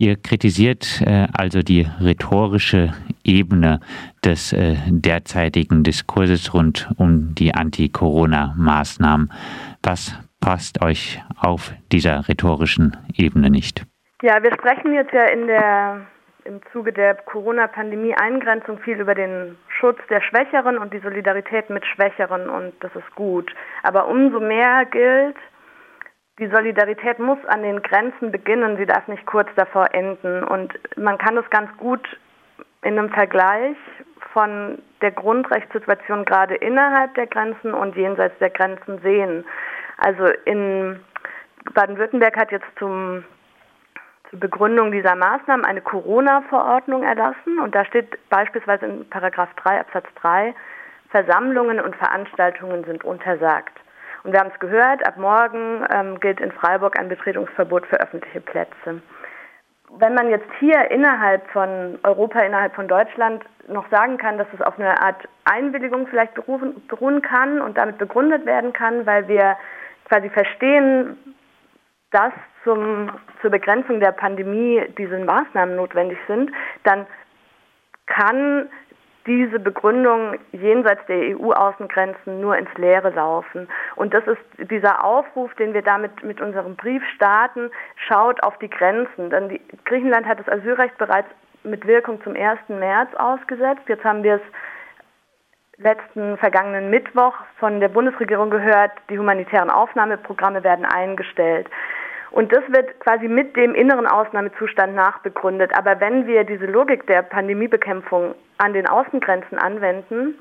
Ihr kritisiert äh, also die rhetorische Ebene des äh, derzeitigen Diskurses rund um die Anti-Corona-Maßnahmen. Was passt euch auf dieser rhetorischen Ebene nicht? Ja, wir sprechen jetzt ja in der im Zuge der Corona-Pandemie Eingrenzung viel über den Schutz der Schwächeren und die Solidarität mit Schwächeren und das ist gut. Aber umso mehr gilt, die Solidarität muss an den Grenzen beginnen, sie darf nicht kurz davor enden. Und man kann das ganz gut in einem Vergleich von der Grundrechtssituation gerade innerhalb der Grenzen und jenseits der Grenzen sehen. Also in Baden-Württemberg hat jetzt zum, zur Begründung dieser Maßnahmen eine Corona-Verordnung erlassen und da steht beispielsweise in Paragraph 3 Absatz 3, Versammlungen und Veranstaltungen sind untersagt. Und wir haben es gehört, ab morgen ähm, gilt in Freiburg ein Betretungsverbot für öffentliche Plätze. Wenn man jetzt hier innerhalb von Europa, innerhalb von Deutschland noch sagen kann, dass es auf eine Art Einwilligung vielleicht berufen, beruhen kann und damit begründet werden kann, weil wir quasi verstehen, dass zum, zur Begrenzung der Pandemie diese Maßnahmen notwendig sind, dann kann diese Begründung jenseits der EU-Außengrenzen nur ins Leere laufen. Und das ist dieser Aufruf, den wir damit mit unserem Brief starten, schaut auf die Grenzen. Denn die, Griechenland hat das Asylrecht bereits mit Wirkung zum 1. März ausgesetzt. Jetzt haben wir es letzten vergangenen Mittwoch von der Bundesregierung gehört, die humanitären Aufnahmeprogramme werden eingestellt. Und das wird quasi mit dem inneren Ausnahmezustand nachbegründet. Aber wenn wir diese Logik der Pandemiebekämpfung an den Außengrenzen anwenden,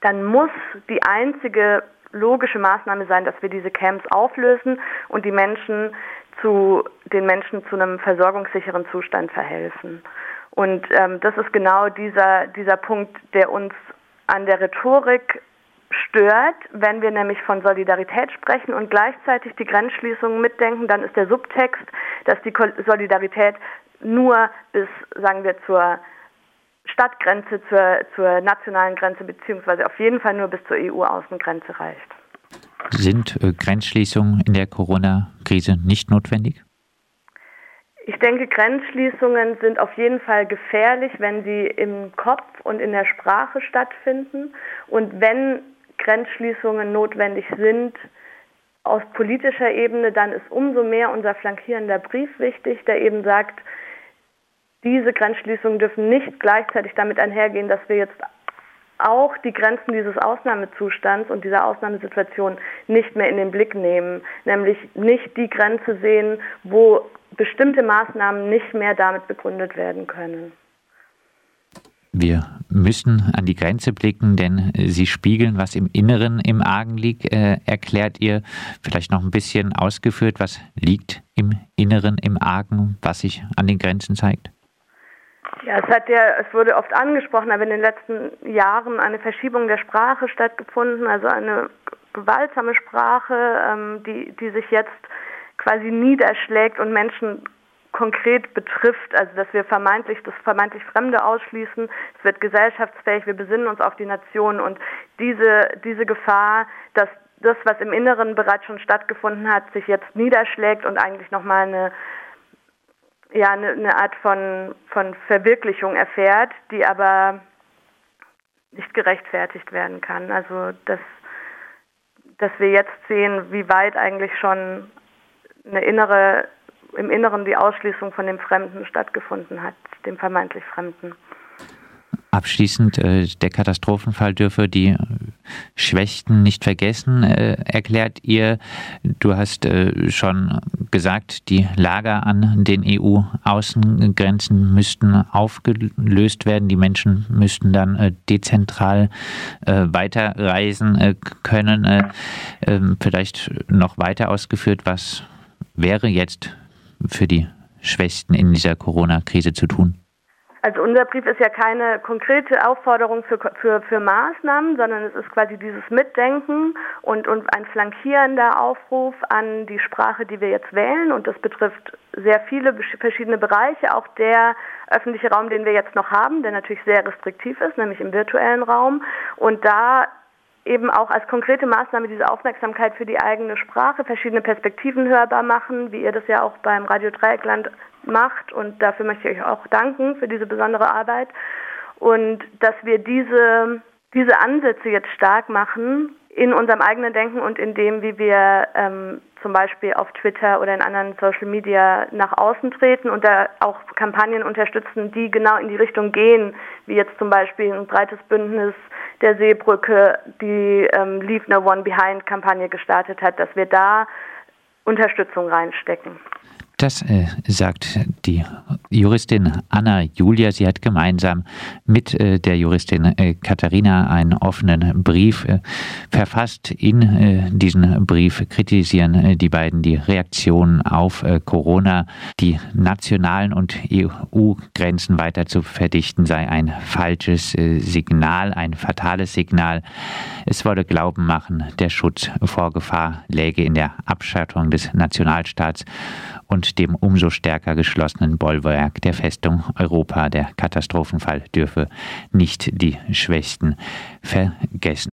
dann muss die einzige logische Maßnahme sein, dass wir diese Camps auflösen und die Menschen zu den Menschen zu einem versorgungssicheren Zustand verhelfen. Und ähm, das ist genau dieser dieser Punkt, der uns an der Rhetorik stört, wenn wir nämlich von Solidarität sprechen und gleichzeitig die Grenzschließungen mitdenken, dann ist der Subtext, dass die Solidarität nur bis, sagen wir, zur Stadtgrenze, zur, zur nationalen Grenze, beziehungsweise auf jeden Fall nur bis zur EU-Außengrenze reicht. Sind äh, Grenzschließungen in der Corona-Krise nicht notwendig? Ich denke, Grenzschließungen sind auf jeden Fall gefährlich, wenn sie im Kopf und in der Sprache stattfinden. Und wenn Grenzschließungen notwendig sind aus politischer Ebene, dann ist umso mehr unser flankierender Brief wichtig, der eben sagt, diese Grenzschließungen dürfen nicht gleichzeitig damit einhergehen, dass wir jetzt auch die Grenzen dieses Ausnahmezustands und dieser Ausnahmesituation nicht mehr in den Blick nehmen, nämlich nicht die Grenze sehen, wo bestimmte Maßnahmen nicht mehr damit begründet werden können. Wir müssen an die Grenze blicken, denn sie spiegeln, was im Inneren im Argen liegt. Äh, erklärt ihr vielleicht noch ein bisschen ausgeführt, was liegt im Inneren im Argen, was sich an den Grenzen zeigt? Ja, es hat ja, es wurde oft angesprochen, aber in den letzten Jahren eine Verschiebung der Sprache stattgefunden, also eine gewaltsame Sprache, ähm, die, die sich jetzt quasi niederschlägt und Menschen konkret betrifft, also dass wir vermeintlich das vermeintlich Fremde ausschließen, es wird gesellschaftsfähig, wir besinnen uns auf die Nation und diese, diese Gefahr, dass das, was im Inneren bereits schon stattgefunden hat, sich jetzt niederschlägt und eigentlich nochmal eine, ja, eine, eine Art von, von Verwirklichung erfährt, die aber nicht gerechtfertigt werden kann. Also dass, dass wir jetzt sehen, wie weit eigentlich schon eine innere im Inneren die Ausschließung von dem Fremden stattgefunden hat, dem vermeintlich Fremden. Abschließend, äh, der Katastrophenfall dürfe die Schwächten nicht vergessen, äh, erklärt ihr. Du hast äh, schon gesagt, die Lager an den EU-Außengrenzen müssten aufgelöst werden. Die Menschen müssten dann dezentral weiterreisen können. Ähm, vielleicht noch weiter ausgeführt, was wäre jetzt für die Schwächsten in dieser Corona-Krise zu tun? Also unser Brief ist ja keine konkrete Aufforderung für, für, für Maßnahmen, sondern es ist quasi dieses Mitdenken und, und ein flankierender Aufruf an die Sprache, die wir jetzt wählen. Und das betrifft sehr viele verschiedene Bereiche, auch der öffentliche Raum, den wir jetzt noch haben, der natürlich sehr restriktiv ist, nämlich im virtuellen Raum. Und da eben auch als konkrete Maßnahme diese Aufmerksamkeit für die eigene Sprache, verschiedene Perspektiven hörbar machen, wie ihr das ja auch beim Radio Dreieckland macht. Und dafür möchte ich euch auch danken für diese besondere Arbeit. Und dass wir diese, diese Ansätze jetzt stark machen in unserem eigenen Denken und in dem, wie wir ähm, zum Beispiel auf Twitter oder in anderen Social Media nach außen treten und da auch Kampagnen unterstützen, die genau in die Richtung gehen, wie jetzt zum Beispiel ein breites Bündnis der Seebrücke, die ähm, Leave No One Behind Kampagne gestartet hat, dass wir da Unterstützung reinstecken. Das äh, sagt die Juristin Anna Julia. Sie hat gemeinsam mit äh, der Juristin äh, Katharina einen offenen Brief äh, verfasst. In äh, diesem Brief kritisieren äh, die beiden die Reaktionen auf Corona. Die nationalen und EU-Grenzen weiter zu verdichten sei ein falsches Signal, ein fatales Signal. Es wolle Glauben machen, der Schutz vor Gefahr läge in der Abschattung des Nationalstaats und dem umso stärker geschlossenen Bollwerk der Festung Europa. Der Katastrophenfall dürfe nicht die Schwächsten vergessen.